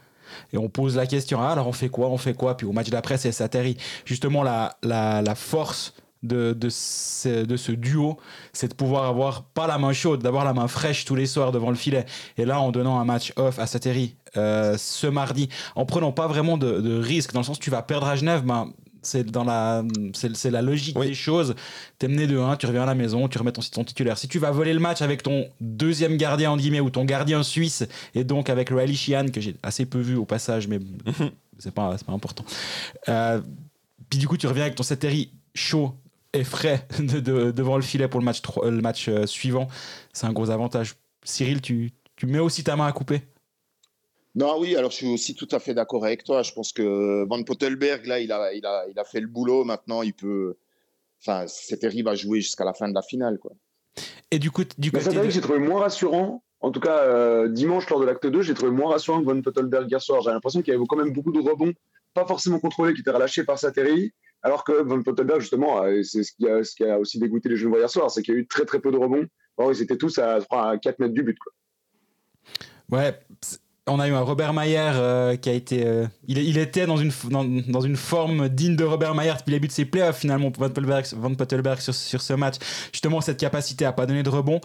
et on pose la question ah, alors on fait quoi on fait quoi? Puis au match d'après c'est Sateri justement la, la, la force de, de, ce, de ce duo, c'est de pouvoir avoir pas la main chaude, d'avoir la main fraîche tous les soirs devant le filet. Et là, en donnant un match off à Sateri euh, ce mardi, en prenant pas vraiment de, de risque, dans le sens tu vas perdre à Genève, ben, c'est dans la, c'est, la logique des choses. T'es mené de 1, tu reviens à la maison, tu remets ton, ton, titulaire. Si tu vas voler le match avec ton deuxième gardien, en guillemets, ou ton gardien suisse, et donc avec Riley Sheehan, que j'ai assez peu vu au passage, mais c'est pas, c'est pas important. Euh, puis du coup, tu reviens avec ton Seteri chaud et frais de, devant le filet pour le match, le match euh, suivant. C'est un gros avantage. Cyril, tu, tu mets aussi ta main à couper? Non, oui, alors je suis aussi tout à fait d'accord avec toi. Je pense que Van Pottelberg, là, il a, il a, il a fait le boulot. Maintenant, il peut. Enfin, c'est terrible à jouer jusqu'à la fin de la finale, quoi. Et du coup, du côté. De... j'ai trouvé moins rassurant. En tout cas, euh, dimanche, lors de l'acte 2, j'ai trouvé moins rassurant que Van Pottelberg hier soir. J'ai l'impression qu'il y avait quand même beaucoup de rebonds, pas forcément contrôlés, qui étaient relâchés par Sateri. Alors que Van Pottelberg, justement, euh, c'est ce qui, a, ce qui a aussi dégoûté les jeunes hier soir, c'est qu'il y a eu très très peu de rebonds. Or, ils étaient tous à, à 4 mètres du but. Quoi. Ouais, on a eu un Robert Mayer euh, qui a été. Euh, il, était dans une, dans, une forme digne de Robert Mayer depuis les buts de ses playoffs, finalement, Van Pottelberg, Van Pottelberg sur, sur, ce match. Justement, cette capacité à pas donner de rebond.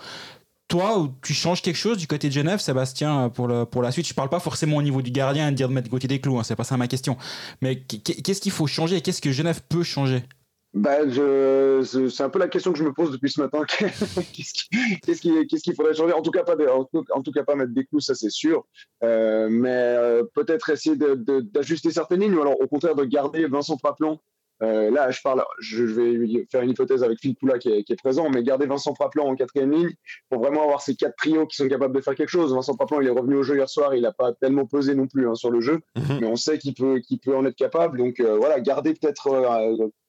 Toi, tu changes quelque chose du côté de Genève, Sébastien, pour, le, pour la suite? Je parle pas forcément au niveau du gardien et de dire de mettre côté des clous, hein, c'est pas ça ma question. Mais qu'est-ce qu'il faut changer? Qu'est-ce que Genève peut changer? Bah, c'est un peu la question que je me pose depuis ce matin. qu'est-ce qu'il faudrait changer? En tout cas, pas en, tout cas pas mettre des clous, ça c'est sûr. Euh, mais euh, peut-être essayer d'ajuster certaines lignes, ou alors au contraire de garder Vincent Praplan. Euh, là, je parle, je vais faire une hypothèse avec Phil Poula qui est, présent, mais garder Vincent Praplan en quatrième ligne pour vraiment avoir ces quatre trios qui sont capables de faire quelque chose. Vincent Praplan, il est revenu au jeu hier soir, il n'a pas tellement pesé non plus hein, sur le jeu, mhm. mais on sait qu'il peut, qu'il peut en être capable. Donc voilà, garder peut-être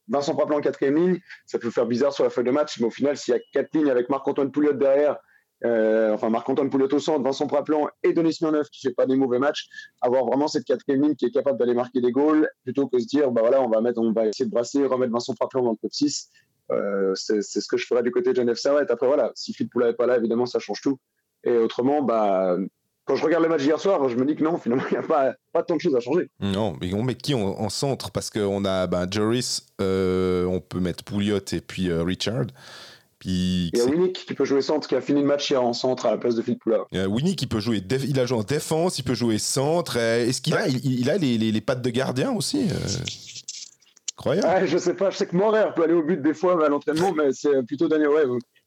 Vincent Praplan en quatrième ligne, ça peut faire bizarre sur la feuille de match, mais au final, s'il y a quatre lignes avec Marc-Antoine Pouliot derrière, euh, enfin Marc-Antoine Pouliot au centre, Vincent Praplan et Denis Smirneuf qui fait pas des mauvais matchs, avoir vraiment cette quatrième ligne qui est capable d'aller marquer des goals, plutôt que se dire, bah voilà, on va mettre, on va essayer de brasser, remettre Vincent Praplan dans le top 6. Euh, c'est ce que je ferais du côté de Genève Servette. Après, voilà, si Philippe Poula n'est pas là, évidemment, ça change tout. Et autrement, bah, quand je regarde le match d'hier soir, je me dis que non, finalement, il n'y a pas, pas tant de choses à changer. Non, mais on met qui en, centre? Parce qu'on a ben, Joris, euh, on peut mettre Pouliot et puis euh, Richard. Puis, il y a Winnie qui peut jouer centre, qui a fini le match hier en centre à la place de Philippe Poulard. Il y a Winnie qui peut jouer, il a joué en défense, il peut jouer centre. Est-ce qu'il a, il, a les, les, pattes de gardien aussi Incroyable. Ah, je sais pas, je sais que Morer peut aller au but des fois à l'entraînement, mais c'est plutôt Daniel. Ouais,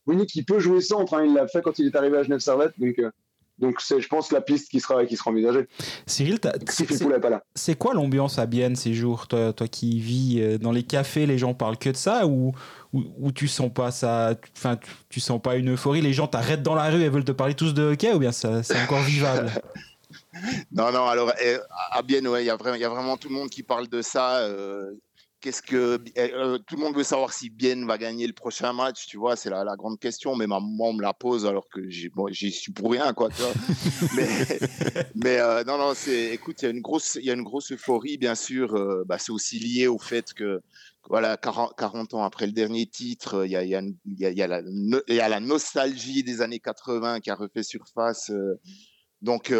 Winnie qui peut jouer centre, hein, il l'a fait quand il est arrivé à Genève Servette, donc donc c'est, je pense, la piste qui sera, qui sera envisagée. Cyril, c'est quoi l'ambiance à Bienne ces jours toi, toi qui vis euh, dans les cafés, les gens parlent que de ça ou, ou, tu sens pas ça Enfin, tu, sens pas une euphorie Les gens t'arrêtent dans la rue et veulent te parler tous de hockey ou bien ça, c'est encore vivable? Non, non, alors eh, à Bienne, il y, a vraiment tout le monde qui parle de ça. Euh, qu'est-ce que eh, euh, tout le monde veut savoir si Bien va gagner le prochain match, tu vois, c'est la, la, grande question. Mais ma maman me la pose alors que j'y bon, suis pour rien, quoi. Tu vois mais mais euh, non, non, c'est écoute, il y a une grosse, il y a une grosse euphorie, bien sûr. Euh, bah, c'est aussi lié au fait que voilà, 40, 40, ans après le dernier titre, il y a, y, a, y, a, y, a la, y a la nostalgie des années 80 qui a refait surface. Donc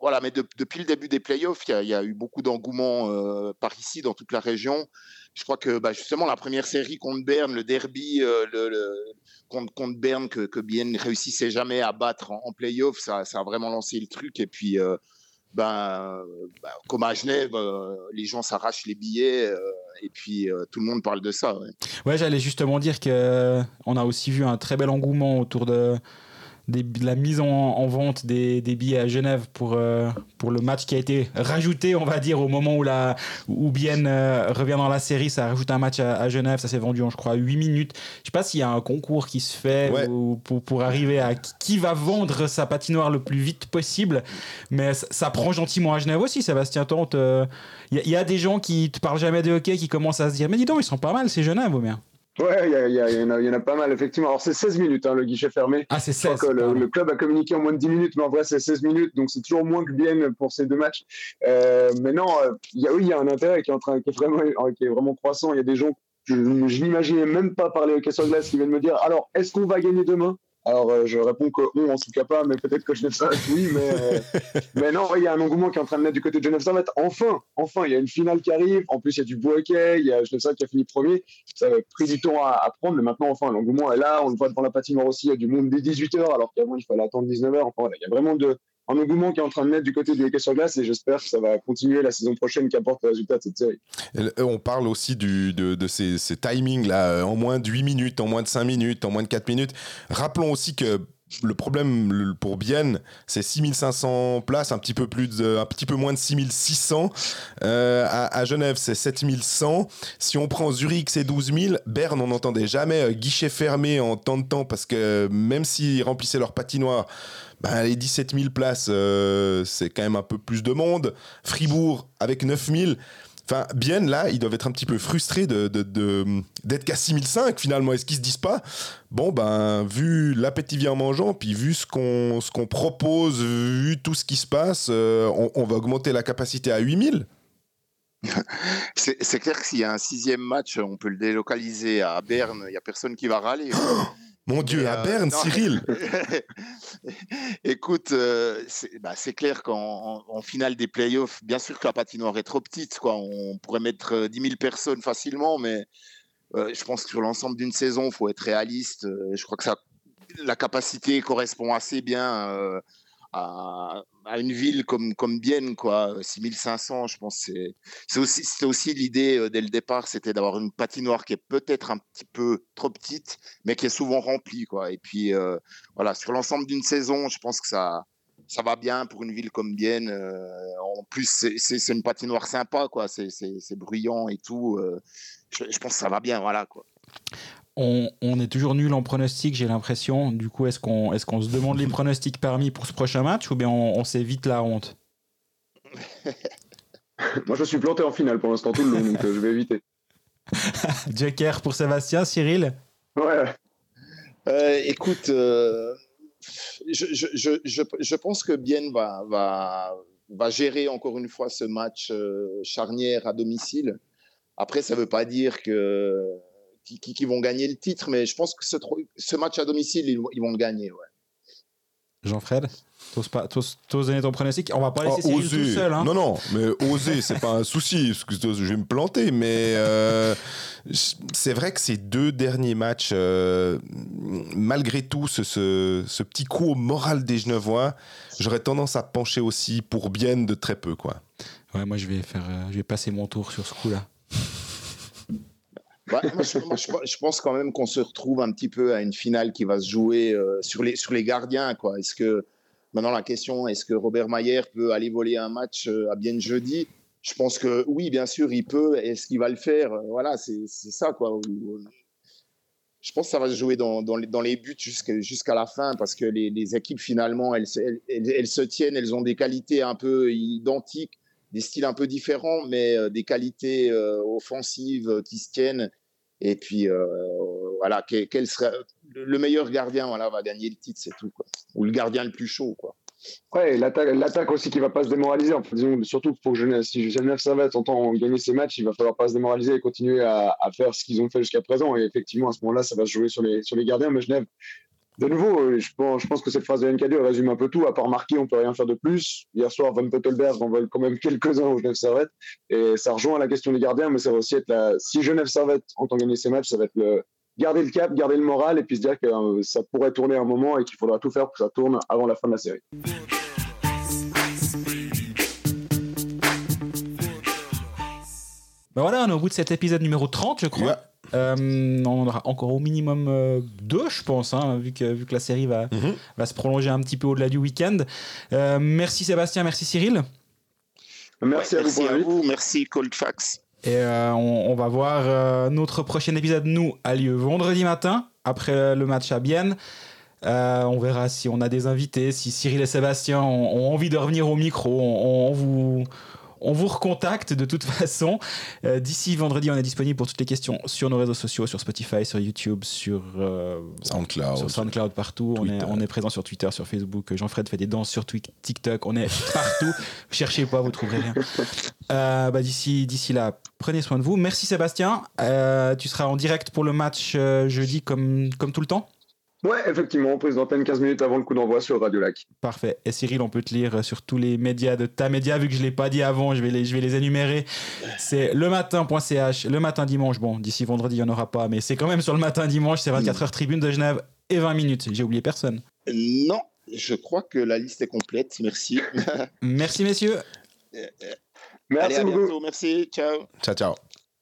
voilà, mais depuis le début des playoffs, il y, a eu beaucoup d'engouement par ici, dans toute la région. Je crois que bah, justement la première série contre Berne, le derby le, contre, contre, Berne que, que Bien ne réussissait jamais à battre en, playoffs, ça, ça, a vraiment lancé le truc. Et puis, ben, ben, comme à Genève, les gens s'arrachent les billets et puis tout le monde parle de ça. Ouais, j'allais justement dire qu'on a aussi vu un très bel engouement autour de de la mise en, vente des, billets à Genève pour, euh, pour le match qui a été rajouté, on va dire, au moment où, la, où Bienne euh, revient dans la série. Ça rajoute un match à, Genève, ça s'est vendu en, je crois, 8 minutes. Je sais pas s'il y a un concours qui se fait pour, pour arriver à qui va vendre sa patinoire le plus vite possible. Mais ça, prend gentiment à Genève aussi, Sébastien Tante. Euh, il y, a des gens qui te parlent jamais de hockey qui commencent à se dire Mais dis donc, ils sont pas mal, c'est Genève ou bien Ouais, il y, y, en a pas mal, effectivement. Alors, c'est 16 minutes, hein, le guichet fermé. Ah, c'est 16. le, club a communiqué en moins de 10 minutes, mais en vrai, c'est 16 minutes, donc c'est toujours moins que bien pour ces deux matchs. Euh, mais non, euh, y a, oui, il y a un intérêt qui est, en train, qui est, vraiment, qui est vraiment croissant. Il y a des gens, je, je n'imaginais même pas parler au sur glace qui viennent me dire alors, est-ce qu'on va gagner demain? Alors, euh, je réponds que on, on s'y pas, mais peut-être que Genève Servette, oui, mais, euh, mais non, il y a un engouement qui est en train de naître du côté de Genève Servette. Enfin, enfin, il y a une finale qui arrive. En plus, il y a du beau hockey. Il y a Genève Servette qui a fini premier. Ça a pris du temps à, prendre, mais maintenant, enfin, l'engouement est là. On le voit devant la patinoire aussi. Il y a du monde dès 18h, alors qu'avant, il fallait attendre 19h. Enfin, il y a vraiment de, un engouement qui est en train de naître du côté du hockey sur glace et j'espère que ça va continuer la saison prochaine qui apporte le résultat de cette série. On parle aussi de, ces, ces timings là, en moins de 8 minutes, en moins de 5 minutes, en moins de 4 minutes. Rappelons aussi que le problème pour Bienne, c'est 6500 places, un petit peu plus un petit peu moins de 6600. Euh, à, Genève, c'est 7100. Si on prend Zurich, c'est 12 000. Berne, on n'entendait jamais euh, guichet fermé en temps de temps parce que même s'ils remplissaient leur patinoire, ben, les 17 000 places, euh, c'est quand même un peu plus de monde. Fribourg, avec 9 000. Enfin, bien là, ils doivent être un petit peu frustrés de, d'être qu'à 6005 finalement. Est-ce qu'ils se disent pas, bon, ben, vu l'appétit vient en mangeant, puis vu ce qu'on, qu'on propose, vu tout ce qui se passe, euh, on, va augmenter la capacité à 8000 c'est, c'est clair que s'il y a un sixième match, on peut le délocaliser à Berne, il n'y a personne qui va râler. Mon Dieu, à euh, Berne, Cyril Écoute, euh, bah, c'est clair qu'en finale des playoffs, bien sûr que la patinoire est trop petite. Quoi. On pourrait mettre 10 euh, 000 personnes facilement, mais je pense que sur l'ensemble d'une saison, il faut être réaliste. je crois que ça, la capacité correspond assez bien à, une ville comme, comme Bienne, quoi, 6500, je pense. C'est aussi, aussi l'idée euh, dès le départ, c'était d'avoir une patinoire qui est peut-être un petit peu trop petite, mais qui est souvent remplie. Quoi. Et puis, euh, voilà, sur l'ensemble d'une saison, je pense que ça, ça va bien pour une ville comme Bienne. Euh, en plus, c'est une patinoire sympa, quoi. C'est bruyant et tout. je, je, pense que ça va bien, voilà, quoi on, est toujours nul en pronostic, j'ai l'impression. Du coup, est-ce qu'on est qu'on se demande les pronostics parmi pour ce prochain match ou bien on, s'évite la honte? Moi, je suis planté en finale pour l'instant tout le long, donc euh, je vais éviter. Joker pour Sébastien, Cyril? Ouais. Euh, écoute, euh, je, pense que Bien va, va, va gérer encore une fois ce match charnière à domicile. Après, ça ne veut pas dire que qui, vont gagner le titre, mais je pense que ce, ce match à domicile, ils, vont le gagner. Ouais. Jean-Fred T'oses donner ton pronostic? On va pas laisser oh, tout seul. Hein. Non, non, mais oser, c'est pas un souci. je vais me planter, mais euh, c'est vrai que ces deux derniers matchs, euh, malgré tout, ce, ce, petit coup au moral des Genevois, j'aurais tendance à pencher aussi pour bien de très peu, quoi. Ouais, moi je vais faire, euh, je vais passer mon tour sur ce coup-là. Bah, je, pense quand même qu'on se retrouve un petit peu à une finale qui va se jouer sur, les, sur les gardiens. Quoi. Est-ce que Maintenant, la question, est-ce que Robert Mayer peut aller voler un match euh, à bien jeudi? Je pense que oui, bien sûr, il peut. Est-ce qu'il va le faire? Voilà, c'est ça, quoi. Euh, je pense que ça va se jouer dans, dans, les, buts jusqu'à la fin parce que les, équipes, finalement, elles, elles, se tiennent, elles ont des qualités un peu identiques, des styles un peu différents, mais euh, des qualités offensives qui se tiennent. Et puis, voilà, quel, serait le meilleur gardien voilà, va gagner le titre, c'est tout. Ou le gardien le plus chaud. Quoi. Ouais, l'attaque aussi qui va pas se démoraliser. En disons, surtout pour Genève, si Genève Servette entend gagner ses matchs, il va falloir pas se démoraliser et continuer à, faire ce qu'ils ont fait jusqu'à présent. Et effectivement, à ce moment-là, ça va se jouer sur les, sur les gardiens. Mais Genève, de nouveau, euh, je pense, que cette phrase de NK2 résume un peu tout. À part marquer, on peut rien faire de plus. Hier soir, Van Pottelberg en quand même quelques-uns au Genève Servette. Et ça rejoint la question des gardiens, mais ça va aussi être la. Si Genève Servette entend gagner ses matchs, ça va être le, garder le cap, garder le moral et puis se dire que euh, ça pourrait tourner un moment et qu'il faudra tout faire pour que ça tourne avant la fin de la série. Ben voilà, on est au bout de cet épisode numéro 30, je crois. Euh, on aura encore au minimum euh, deux, je pense, hein, vu, que, vu que la série va, mhm. va se prolonger un petit peu au-delà du week-end. merci Sébastien, merci Cyril. Merci, à, vous, à vous, merci Coldfax. Et euh, on, va voir euh, notre prochain épisode, nous, a lieu vendredi matin, après le match à Bienne. Euh, on verra si on a des invités, si Cyril et Sébastien ont, envie de revenir au micro. on vous, on vous recontacte de toute façon. Euh, d'ici vendredi, on est disponible pour toutes les questions sur nos réseaux sociaux, sur Spotify, sur YouTube, sur euh, SoundCloud, sur SoundCloud partout. On est, on est, présent sur Twitter, sur Facebook. Jean-Fred fait des danses sur TikTok. On est partout. Cherchez pas, vous trouverez rien. Euh, bah, d'ici, d'ici là, prenez soin de vous. Merci Sébastien. tu seras en direct pour le match jeudi comme, comme tout le temps? Ouais, effectivement, prise d'antenne 15 minutes avant le coup d'envoi sur Radio Lac. Parfait. Et Cyril, on peut te lire sur tous les médias de ta média, vu que je ne l'ai pas dit avant, je vais les, je vais les énumérer. C'est le matin.ch, le matin dimanche. Bon, d'ici vendredi, il n'y en aura pas, mais c'est quand même sur le matin dimanche, c'est 24 heures tribune de Genève et 20 minutes. J'ai oublié personne. Non, je crois que la liste est complète. Merci. Merci, messieurs. Merci Allez, à bientôt. Merci. Ciao. Ciao, ciao.